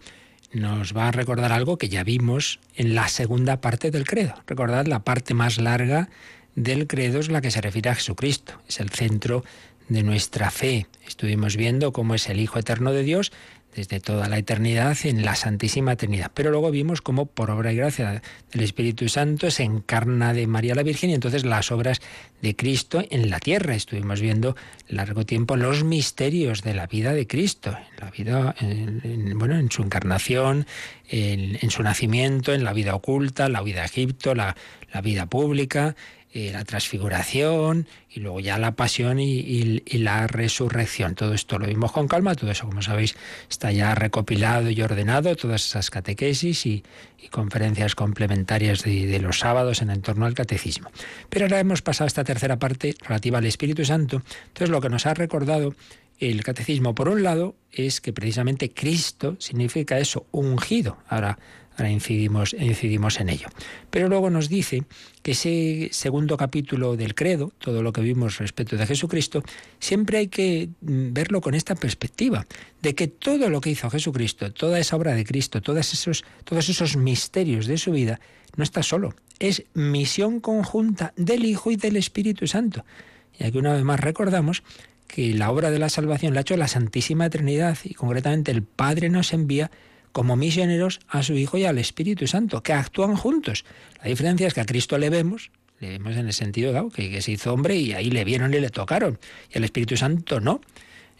[SPEAKER 2] nos va a recordar algo que ya vimos en la segunda parte del credo. Recordad, la parte más larga del credo es la que se refiere a Jesucristo, es el centro de nuestra fe. Estuvimos viendo cómo es el Hijo Eterno de Dios desde toda la eternidad en la Santísima Trinidad. Pero luego vimos cómo por obra y gracia del Espíritu Santo se encarna de María la Virgen y entonces las obras de Cristo en la tierra. Estuvimos viendo largo tiempo los misterios de la vida de Cristo, en la vida, en, bueno, en su encarnación, en, su nacimiento, en la vida oculta, la vida de Egipto, la, la vida pública, eh, la transfiguración y luego ya la pasión y, la resurrección. Todo esto lo vimos con calma, todo eso, como sabéis, está ya recopilado y ordenado, todas esas catequesis y, conferencias complementarias de, de, los sábados en torno al catecismo. Pero ahora hemos pasado a esta tercera parte relativa al Espíritu Santo. Entonces lo que nos ha recordado el catecismo, por un lado, es que precisamente Cristo significa eso, ungido. Ahora Ahora incidimos, incidimos en ello. Pero luego nos dice que ese segundo capítulo del credo, todo lo que vimos respecto de Jesucristo, siempre hay que mm, verlo con esta perspectiva, de que todo lo que hizo Jesucristo, toda esa obra de Cristo, todos esos, todos esos misterios de su vida, no está solo, es misión conjunta del Hijo y del Espíritu Santo. Y aquí una vez más recordamos que la obra de la salvación la ha hecho la Santísima Trinidad y concretamente el Padre nos envía como misioneros a su Hijo y al Espíritu Santo, que actúan juntos. La diferencia es que a Cristo le vemos, le vemos en el sentido dado, que, se hizo hombre y ahí le vieron y le tocaron, y al Espíritu Santo no.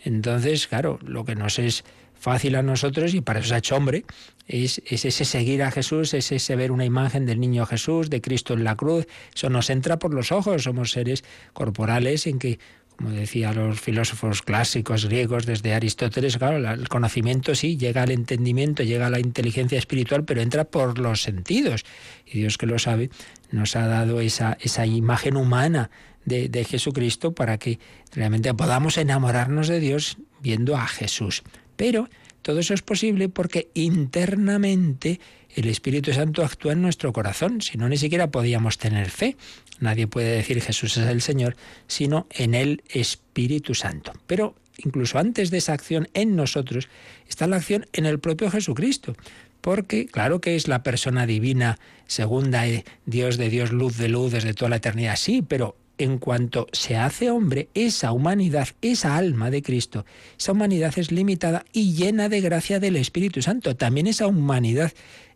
[SPEAKER 2] Entonces, claro, lo que nos es fácil a nosotros, y para eso se ha hecho hombre, es, es, ese seguir a Jesús, es ese ver una imagen del niño Jesús, de Cristo en la cruz. Eso nos entra por los ojos, somos seres corporales en que como decía los filósofos clásicos griegos desde Aristóteles, claro, el conocimiento sí llega al entendimiento, llega a la inteligencia espiritual, pero entra por los sentidos. Y Dios que lo sabe, nos ha dado esa, esa imagen humana de, de Jesucristo para que realmente podamos enamorarnos de Dios viendo a Jesús. Pero todo eso es posible porque internamente el Espíritu Santo actúa en nuestro corazón, si no ni siquiera podíamos tener fe. Nadie puede decir Jesús es el Señor, sino en el Espíritu Santo. Pero incluso antes de esa acción en nosotros está la acción en el propio Jesucristo. Porque claro que es la persona divina, segunda, eh, Dios de Dios, luz de luz desde toda la eternidad, sí, pero en cuanto se hace hombre, esa humanidad, esa alma de Cristo, esa humanidad es limitada y llena de gracia del Espíritu Santo. También esa humanidad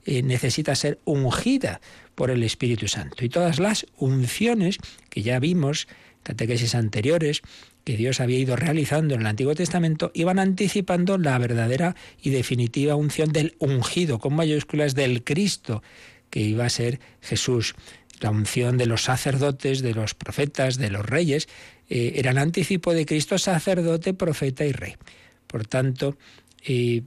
[SPEAKER 2] eh, necesita ser ungida por el Espíritu Santo. Y todas las unciones que ya vimos, catequesis anteriores, que Dios había ido realizando en el Antiguo Testamento, iban anticipando la verdadera y definitiva unción del ungido, con mayúsculas del Cristo, que iba a ser Jesús. La unción de los sacerdotes, de los profetas, de los reyes, eh, eran anticipo de Cristo sacerdote, profeta y rey. Por tanto, eh,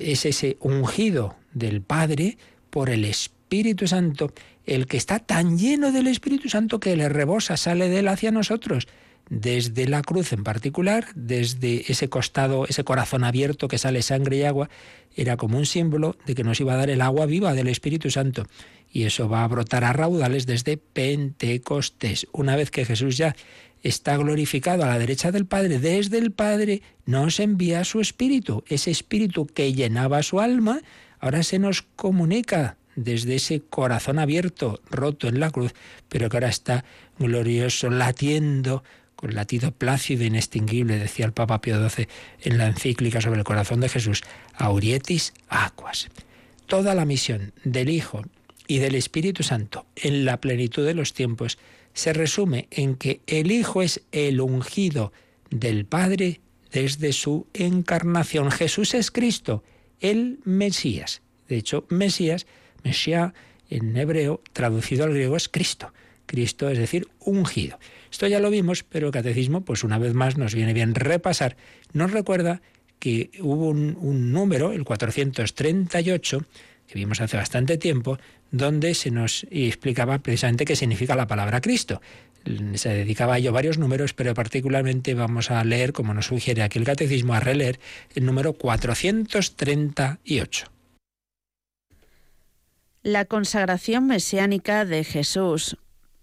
[SPEAKER 2] es ese ungido del Padre por el Espíritu Santo, el que está tan lleno del Espíritu Santo que le rebosa, sale de él hacia nosotros, desde la cruz en particular, desde ese costado, ese corazón abierto que sale sangre y agua, era como un símbolo de que nos iba a dar el agua viva del Espíritu Santo. Y eso va a brotar a raudales desde Pentecostés. Una vez que Jesús ya está glorificado a la derecha del Padre, desde el Padre nos envía su Espíritu. Ese Espíritu que llenaba su alma, ahora se nos comunica desde ese corazón abierto, roto en la cruz, pero que ahora está glorioso, latiendo con latido plácido e inextinguible, decía el Papa Pío XII en la encíclica sobre el corazón de Jesús, Aurietis Aquas. Toda la misión del Hijo y del Espíritu Santo en la plenitud de los tiempos se resume en que el Hijo es el ungido del Padre desde su encarnación. Jesús es Cristo, el Mesías. De hecho, Mesías, Mesías en hebreo, traducido al griego, es Cristo. Cristo es decir, ungido. Esto ya lo vimos, pero el catecismo, pues una vez más nos viene bien repasar. Nos recuerda que hubo un, un número, el 438, que vimos hace bastante tiempo, donde se nos explicaba precisamente qué significa la palabra Cristo. Se dedicaba a ello varios números, pero particularmente vamos a leer, como nos sugiere aquí el catecismo, a releer el número 438.
[SPEAKER 3] La consagración mesiánica de Jesús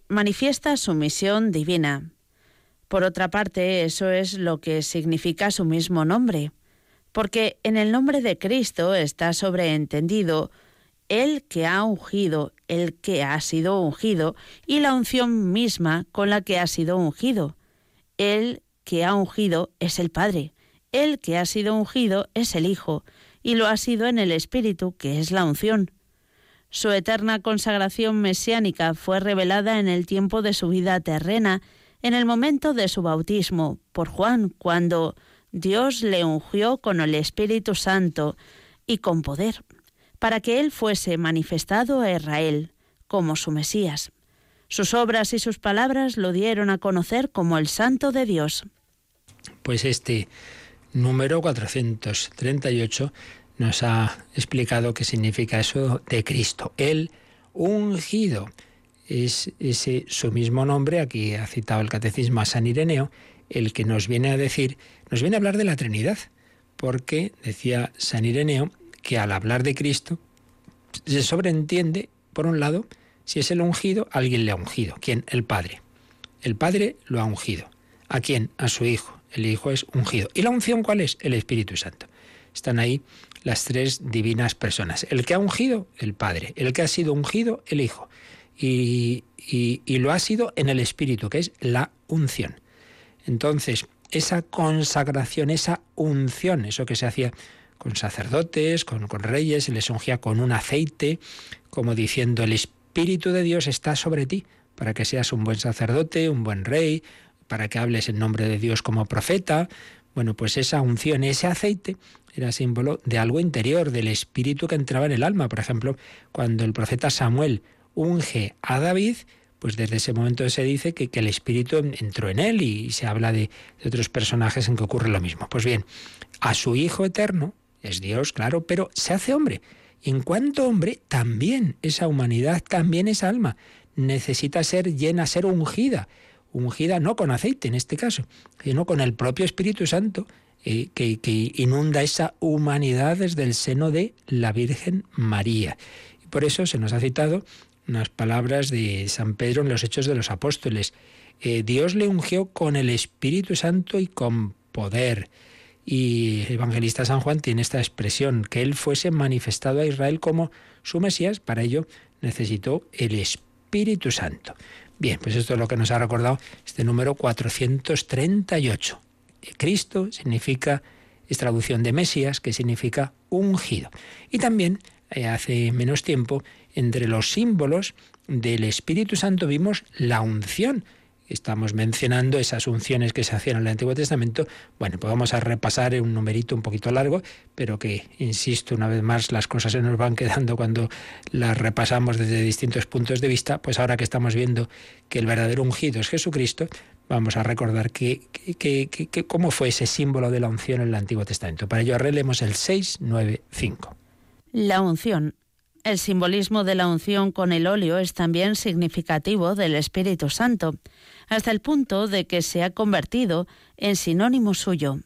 [SPEAKER 3] manifiesta su misión divina. Por otra parte, eso es lo que significa su mismo nombre. porque en el nombre de Cristo está sobreentendido el que ha ungido, el que ha sido ungido, y la unción misma con la que ha sido ungido. El que ha ungido es el Padre, el que ha sido ungido es el Hijo, y lo ha sido en el Espíritu, que es la unción. Su eterna consagración mesiánica fue revelada en el tiempo de su vida terrena, en el momento de su bautismo, por Juan, cuando Dios le ungió con el Espíritu Santo y con poder, para que él fuese manifestado a Israel como su Mesías. Sus obras y sus palabras lo dieron a conocer como el Santo de Dios.
[SPEAKER 2] Pues este número 438 nos ha explicado qué significa eso de Cristo, el ungido. Es ese su mismo nombre, aquí ha citado el catecismo a San Ireneo, el que nos viene a decir, nos viene a hablar de la Trinidad, porque decía San Ireneo que al hablar de Cristo se sobreentiende, por un lado, si es el ungido, alguien le ha ungido. ¿Quién? El Padre. El Padre lo ha ungido. ¿A quién? A su Hijo. El Hijo es ungido. ¿Y la unción cuál es? El Espíritu Santo. Están ahí las tres divinas personas. El que ha ungido, el Padre. El que ha sido ungido, el Hijo. Y, y, lo ha sido en el Espíritu, que es la unción. Entonces, esa consagración, esa unción, eso que se hacía con sacerdotes, con, con, reyes, se les ungía con un aceite, como diciendo, el Espíritu de Dios está sobre ti, para que seas un buen sacerdote, un buen rey, para que hables en nombre de Dios como profeta. Bueno, pues esa unción, ese aceite, era símbolo de algo interior, del Espíritu que entraba en el alma. Por ejemplo, cuando el profeta Samuel unge a David, pues desde ese momento se dice que, que el Espíritu entró en él y, se habla de, de, otros personajes en que ocurre lo mismo. Pues bien, a su Hijo eterno, es Dios, claro, pero se hace hombre. En cuanto hombre, también esa humanidad, también esa alma, necesita ser llena, ser ungida. Ungida no con aceite en este caso, sino con el propio Espíritu Santo, eh, que, que inunda esa humanidad desde el seno de la Virgen María. Y por eso se nos ha citado unas palabras de San Pedro en los Hechos de los Apóstoles. Eh, Dios le ungió con el Espíritu Santo y con poder. Y el evangelista San Juan tiene esta expresión, que él fuese manifestado a Israel como su Mesías, para ello necesitó el Espíritu Santo. Bien, pues esto es lo que nos ha recordado este número 438. Cristo significa, es traducción de Mesías, que significa ungido. Y también, eh, hace menos tiempo, entre los símbolos del Espíritu Santo vimos la unción. Estamos mencionando esas unciones que se hacían en el Antiguo Testamento. Bueno, pues vamos a repasar un numerito un poquito largo, pero que, insisto, una vez más, las cosas se nos van quedando cuando las repasamos desde distintos puntos de vista. Pues ahora que estamos viendo que el verdadero ungido es Jesucristo, vamos a recordar que, que, cómo fue ese símbolo de la unción en el Antiguo Testamento. Para ello relemos el 695.
[SPEAKER 3] La unción el simbolismo de la unción con el óleo es también significativo del Espíritu Santo, hasta el punto de que se ha convertido en sinónimo suyo.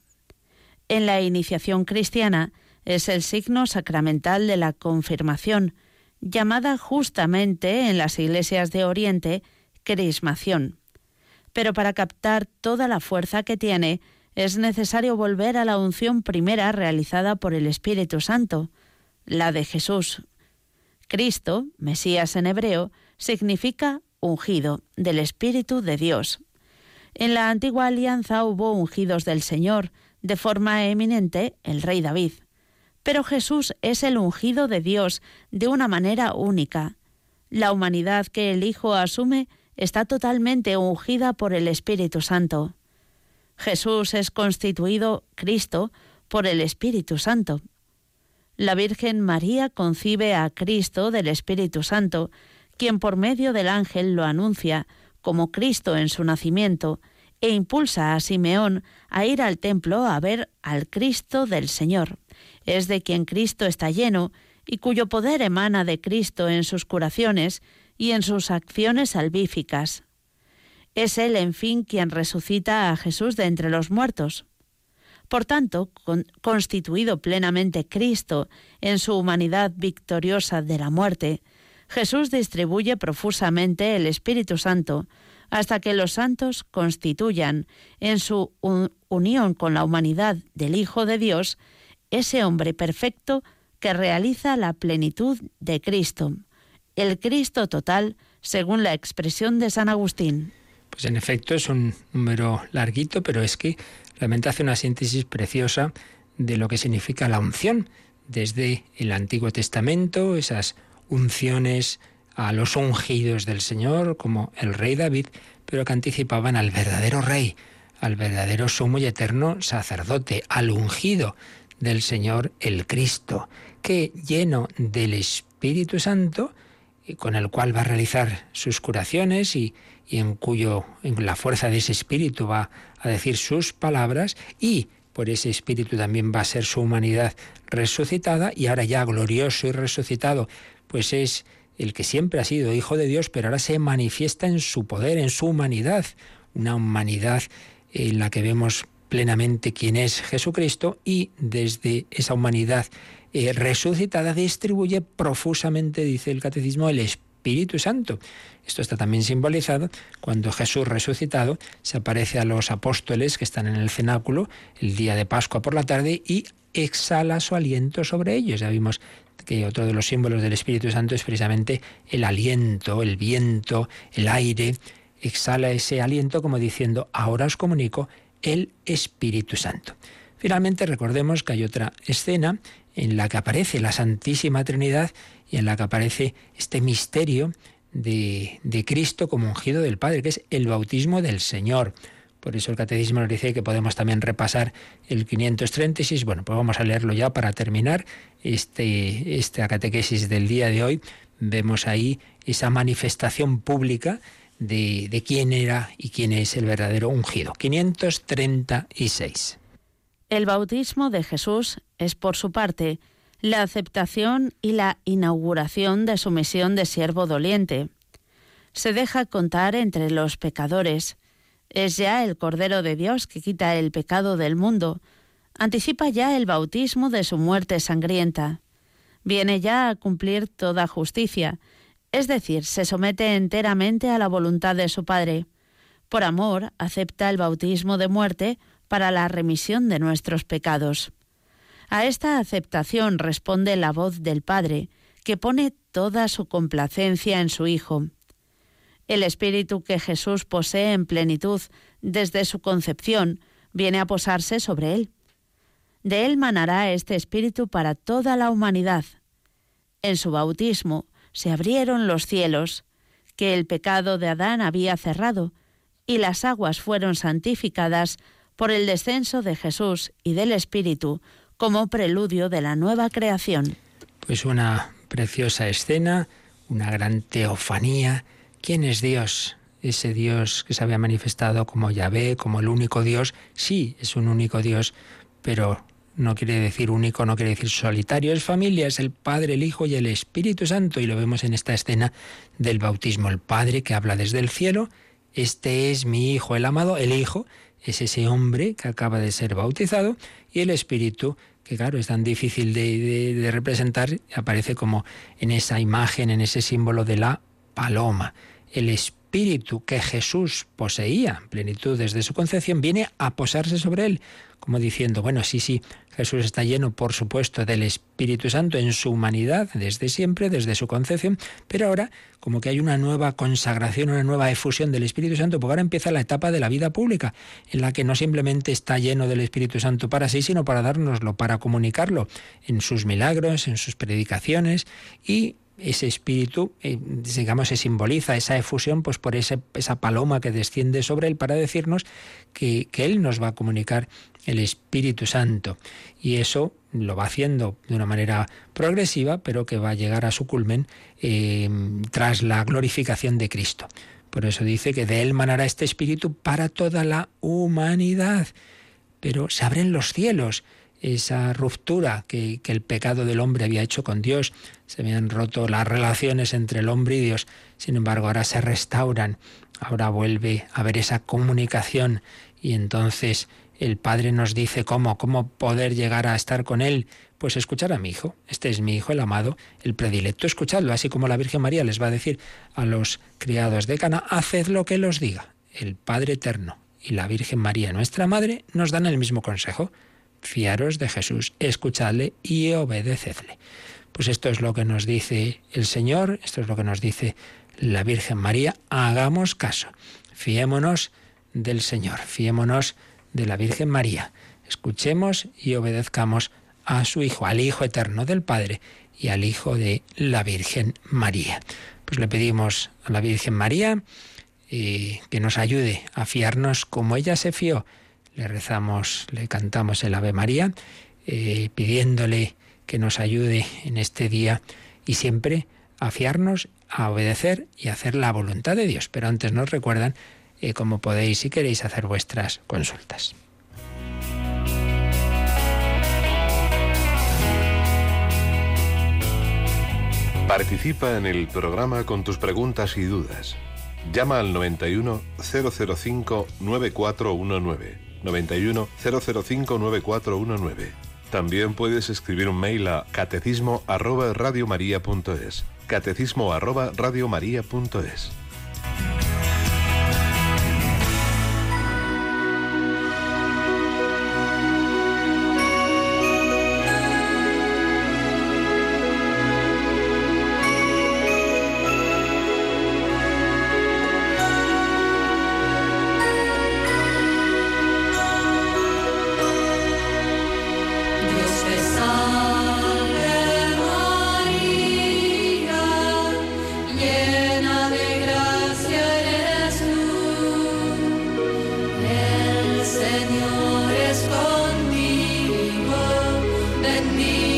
[SPEAKER 3] En la iniciación cristiana es el signo sacramental de la confirmación, llamada justamente en las iglesias de Oriente crismación. Pero para captar toda la fuerza que tiene, es necesario volver a la unción primera realizada por el Espíritu Santo, la de Jesús, Cristo, Mesías en hebreo, significa ungido del Espíritu de Dios. En la antigua alianza hubo ungidos del Señor, de forma eminente el rey David. Pero Jesús es el ungido de Dios de una manera única. La humanidad que el Hijo asume está totalmente ungida por el Espíritu Santo. Jesús es constituido Cristo por el Espíritu Santo la Virgen María concibe a Cristo del Espíritu Santo, quien por medio del ángel lo anuncia como Cristo en su nacimiento, e impulsa a Simeón a ir al templo a ver al Cristo del Señor. Es de quien Cristo está lleno y cuyo poder emana de Cristo en sus curaciones y en sus acciones salvíficas. Es Él, en fin, quien resucita a Jesús de entre los muertos. Por tanto, con, constituido plenamente Cristo en su humanidad victoriosa de la muerte, Jesús distribuye profusamente el Espíritu Santo hasta que los santos constituyan, en su un, unión con la humanidad del Hijo de Dios, ese hombre perfecto que realiza la plenitud de Cristo, el Cristo total, según la expresión de San Agustín.
[SPEAKER 2] Pues en efecto es un número larguito, pero es que realmente hace una síntesis preciosa de lo que significa la unción desde el Antiguo Testamento, esas unciones a los ungidos del Señor, como el rey David, pero que anticipaban al verdadero rey, al verdadero sumo y eterno sacerdote, al ungido del Señor, el Cristo, que lleno del Espíritu Santo, y con el cual va a realizar sus curaciones y, y en cuyo en la fuerza de ese espíritu va a decir sus palabras y por ese espíritu también va a ser su humanidad resucitada y ahora ya glorioso y resucitado, pues es el que siempre ha sido hijo de Dios, pero ahora se manifiesta en su poder, en su humanidad, una humanidad en la que vemos plenamente quién es Jesucristo y desde esa humanidad eh, resucitada distribuye profusamente, dice el catecismo, el Espíritu Santo. Esto está también simbolizado cuando Jesús resucitado se aparece a los apóstoles que están en el cenáculo el día de Pascua por la tarde y exhala su aliento sobre ellos. Ya vimos que otro de los símbolos del Espíritu Santo es precisamente el aliento, el viento, el aire. Exhala ese aliento como diciendo, ahora os comunico el Espíritu Santo. Finalmente recordemos que hay otra escena en la que aparece la Santísima Trinidad y en la que aparece este misterio de, de Cristo como ungido del Padre, que es el bautismo del Señor. Por eso el catecismo nos dice que podemos también repasar el 536. Bueno, pues vamos a leerlo ya para terminar este, esta catequesis del día de hoy. Vemos ahí esa manifestación pública de, de quién era y quién es el verdadero ungido. 536.
[SPEAKER 3] El bautismo de Jesús es, por su parte, la aceptación y la inauguración de su misión de siervo doliente. Se deja contar entre los pecadores. Es ya el Cordero de Dios que quita el pecado del mundo. Anticipa ya el bautismo de su muerte sangrienta. Viene ya a cumplir toda justicia, es decir, se somete enteramente a la voluntad de su Padre. Por amor, acepta el bautismo de muerte para la remisión de nuestros pecados. A esta aceptación responde la voz del Padre, que pone toda su complacencia en su Hijo. El Espíritu que Jesús posee en plenitud desde su concepción viene a posarse sobre él. De él manará este Espíritu para toda la humanidad. En su bautismo se abrieron los cielos, que el pecado de Adán había cerrado, y las aguas fueron santificadas por el descenso de Jesús y del Espíritu como preludio de la nueva creación.
[SPEAKER 2] Pues una preciosa escena, una gran teofanía. ¿Quién es Dios? Ese Dios que se había manifestado como Yahvé, como el único Dios. Sí, es un único Dios, pero no quiere decir único, no quiere decir solitario, es familia, es el Padre, el Hijo y el Espíritu Santo. Y lo vemos en esta escena del bautismo. El Padre que habla desde el cielo, este es mi Hijo, el amado, el Hijo es ese hombre que acaba de ser bautizado y el Espíritu, que claro, es tan difícil de, de, de representar, aparece como en esa imagen, en ese símbolo de la paloma. El Espíritu que Jesús poseía en plenitud desde su concepción viene a posarse sobre él, como diciendo, bueno, sí, sí, Jesús está lleno, por supuesto, del Espíritu Santo en su humanidad desde siempre, desde su concepción, pero ahora como que hay una nueva consagración, una nueva efusión del Espíritu Santo, porque ahora empieza la etapa de la vida pública, en la que no simplemente está lleno del Espíritu Santo para sí, sino para dárnoslo, para comunicarlo en sus milagros, en sus predicaciones y ese espíritu, eh, digamos, se simboliza esa efusión pues por ese, esa paloma que desciende sobre él para decirnos que, que él nos va a comunicar el Espíritu Santo. Y eso lo va haciendo de una manera progresiva, pero que va a llegar a su culmen eh, tras la glorificación de Cristo. Por eso dice que de él manará este Espíritu para toda la humanidad. Pero se abren los cielos esa ruptura que, que, el pecado del hombre había hecho con Dios. Se habían roto las relaciones entre el hombre y Dios. Sin embargo, ahora se restauran. Ahora vuelve a haber esa comunicación y entonces el Padre nos dice cómo, cómo poder llegar a estar con Él. Pues escuchar a mi hijo. Este es mi hijo, el amado, el predilecto. Escuchadlo, así como la Virgen María les va a decir a los criados de Cana, haced lo que los diga. El Padre Eterno y la Virgen María, nuestra Madre, nos dan el mismo consejo fiaros de Jesús, escuchadle y obedecedle. Pues esto es lo que nos dice el Señor, esto es lo que nos dice la Virgen María, hagamos caso, fiémonos del Señor, fiémonos de la Virgen María, escuchemos y obedezcamos a su Hijo, al Hijo eterno del Padre y al Hijo de la Virgen María. Pues le pedimos a la Virgen María eh, que nos ayude a fiarnos como ella se fió. Le rezamos, le cantamos el Ave María, eh, pidiéndole que nos ayude en este día y siempre a fiarnos, a obedecer y a hacer la voluntad de Dios. Pero antes nos recuerdan eh, cómo podéis, si queréis, hacer vuestras consultas.
[SPEAKER 5] Participa en el programa con tus preguntas y dudas. Llama al 91 005 9419. 91 005 9419. También puedes escribir un mail a catecismo arroba radiomaria.es. Catecismo arroba radiomaria.es.
[SPEAKER 6] me.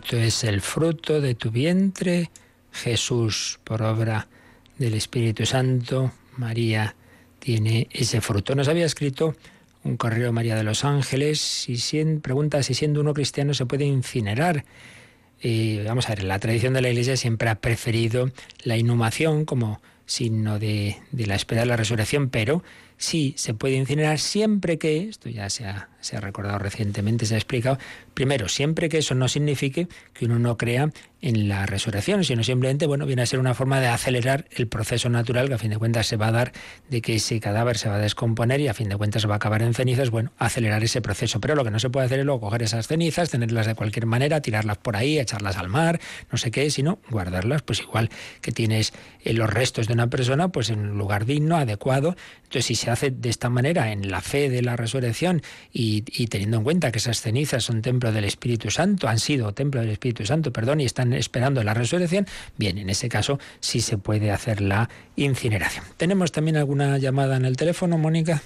[SPEAKER 6] Es el fruto de tu vientre, Jesús, por
[SPEAKER 2] obra del Espíritu Santo. María tiene ese fruto. Nos había escrito un correo María de los Ángeles y sien- pregunta si siendo uno cristiano se puede incinerar. Eh, vamos a ver, la tradición de la Iglesia siempre ha preferido la inhumación como signo de la espera de la resurrección, pero sí se puede incinerar siempre que, esto ya se ha, se ha recordado recientemente, se ha explicado, primero, siempre que eso no signifique que uno no crea en la resurrección, sino simplemente, bueno, viene a ser una forma de acelerar el proceso natural que a fin de cuentas se va a dar de que ese cadáver se va a descomponer y a fin de cuentas va a acabar en cenizas, bueno, acelerar ese proceso. Pero lo que no se puede hacer es luego coger esas cenizas, tenerlas de cualquier manera, tirarlas por ahí, echarlas al mar, no sé qué, sino guardarlas, pues igual que tienes eh, los restos de una persona, pues en un lugar digno, adecuado. Entonces, si se hace de esta manera, en la fe de la resurrección y, y teniendo en cuenta que esas cenizas son templo del Espíritu Santo, han sido templo del Espíritu Santo, perdón, y están esperando la resurrección, bien, en ese caso sí se puede hacer la incineración. ¿Tenemos también alguna llamada en el teléfono, Mónica?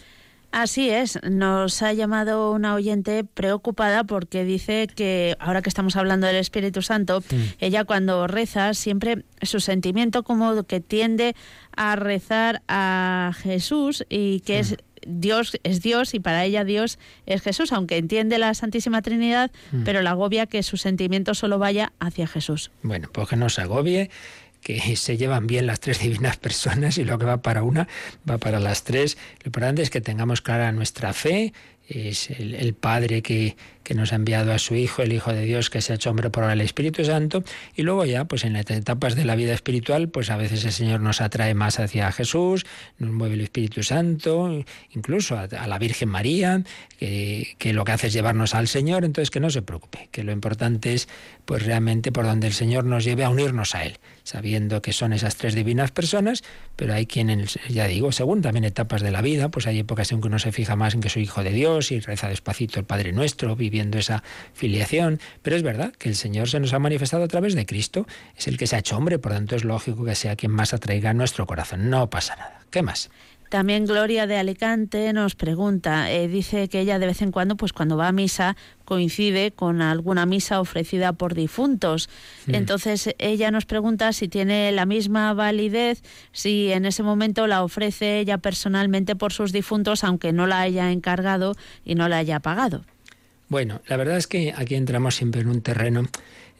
[SPEAKER 3] Así es, nos ha llamado una oyente preocupada porque dice que ahora que estamos hablando del Espíritu Santo, ella cuando reza siempre su sentimiento como que tiende a rezar a Jesús y que es Dios es Dios y para ella Dios es Jesús, aunque entiende la Santísima Trinidad, pero la agobia que su sentimiento solo vaya hacia Jesús.
[SPEAKER 2] Bueno, pues que no se agobie, que se llevan bien las tres divinas personas y lo que va para una va para las tres. Lo importante es que tengamos clara nuestra fe, es el, el Padre que, que nos ha enviado a su Hijo, el Hijo de Dios que se ha hecho hombre por el Espíritu Santo, y luego ya, pues en las etapas de la vida espiritual, pues a veces el Señor nos atrae más hacia Jesús, nos mueve el Espíritu Santo, incluso a, la Virgen María, que, que lo que hace es llevarnos al Señor, entonces que no se preocupe, que lo importante es pues realmente por donde el Señor nos lleve a unirnos a Él, sabiendo que son esas tres divinas personas, pero hay quienes, ya digo, según también etapas de la vida, pues hay épocas en que uno se fija más en que soy hijo de Dios y reza despacito el Padre Nuestro, viviendo esa filiación, pero es verdad que el Señor se nos ha manifestado a través de Cristo, es el que se ha hecho hombre, por tanto es lógico que sea quien más atraiga a nuestro corazón, no pasa nada. ¿Qué más?
[SPEAKER 3] También Gloria de Alicante nos pregunta, eh, dice que ella de vez en cuando, pues cuando va a misa, coincide con alguna misa ofrecida por difuntos. Entonces ella nos pregunta si tiene la misma validez, si en ese momento la ofrece ella personalmente por sus difuntos, aunque no la haya encargado y no la haya pagado.
[SPEAKER 2] Bueno, la verdad es que aquí entramos siempre en un terreno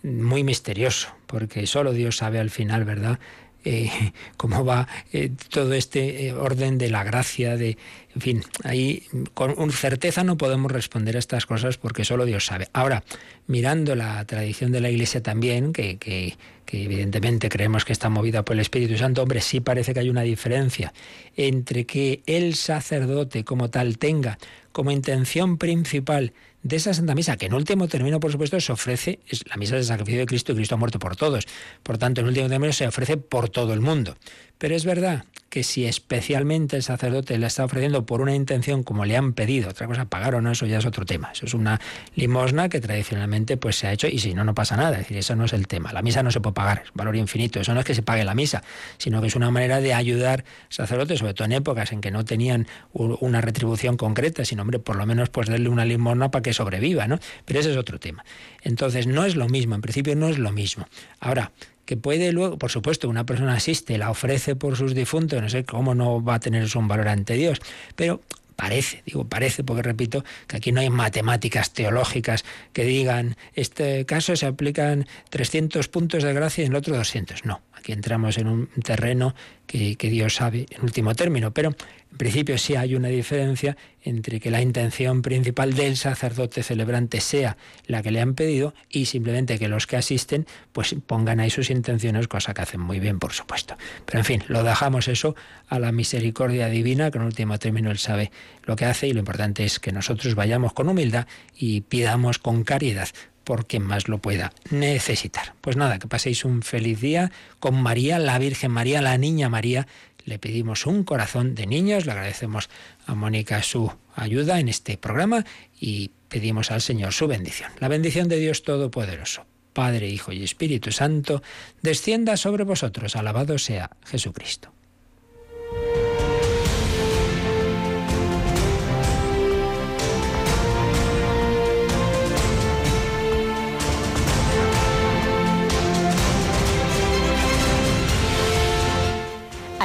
[SPEAKER 2] muy misterioso, porque solo Dios sabe al final, ¿verdad? Eh, cómo va eh, todo este eh, orden de la gracia, de, en fin, ahí con certeza no podemos responder a estas cosas porque solo Dios sabe. Ahora, mirando la tradición de la Iglesia también, que, que, que evidentemente creemos que está movida por el Espíritu Santo, hombre, sí parece que hay una diferencia entre que el sacerdote como tal tenga como intención principal de esa Santa Misa, que en último término, por supuesto, se ofrece, es la misa del sacrificio de Cristo y Cristo ha muerto por todos. Por tanto, en último término se ofrece por todo el mundo. Pero es verdad que si especialmente el sacerdote le está ofreciendo por una intención como le han pedido, otra cosa, pagar o no, eso ya es otro tema. Eso es una limosna que tradicionalmente pues se ha hecho y si no, no pasa nada. Es decir, eso no es el tema. La misa no se puede pagar, es valor infinito. Eso no es que se pague la misa, sino que es una manera de ayudar sacerdotes, sobre todo en épocas en que no tenían una retribución concreta, sino, hombre, por lo menos pues darle una limosna para que sobreviva, ¿no? Pero ese es otro tema. Entonces, no es lo mismo, en principio no es lo mismo. Ahora, que puede luego, por supuesto, una persona asiste, la ofrece por sus difuntos, no sé cómo no va a tener eso un valor ante Dios, pero parece, digo parece, porque repito que aquí no hay matemáticas teológicas que digan, este caso se aplican 300 puntos de gracia y en el otro 200. No, aquí entramos en un terreno que, que Dios sabe en último término, pero en principio sí hay una diferencia entre que la intención principal del sacerdote celebrante sea la que le han pedido y simplemente que los que asisten pues pongan ahí sus intenciones, cosa que hacen muy bien, por supuesto. Pero en fin, lo dejamos eso a la misericordia divina, que en último término Él sabe lo que hace y lo importante es que nosotros vayamos con humildad y pidamos con caridad por quien más lo pueda necesitar. Pues nada, que paséis un feliz día con María, la Virgen María, la Niña María. Le pedimos un corazón de niños, le agradecemos a Mónica su ayuda en este programa y pedimos al Señor su bendición. La bendición de Dios Todopoderoso, Padre, Hijo y Espíritu Santo, descienda sobre vosotros. Alabado sea Jesucristo.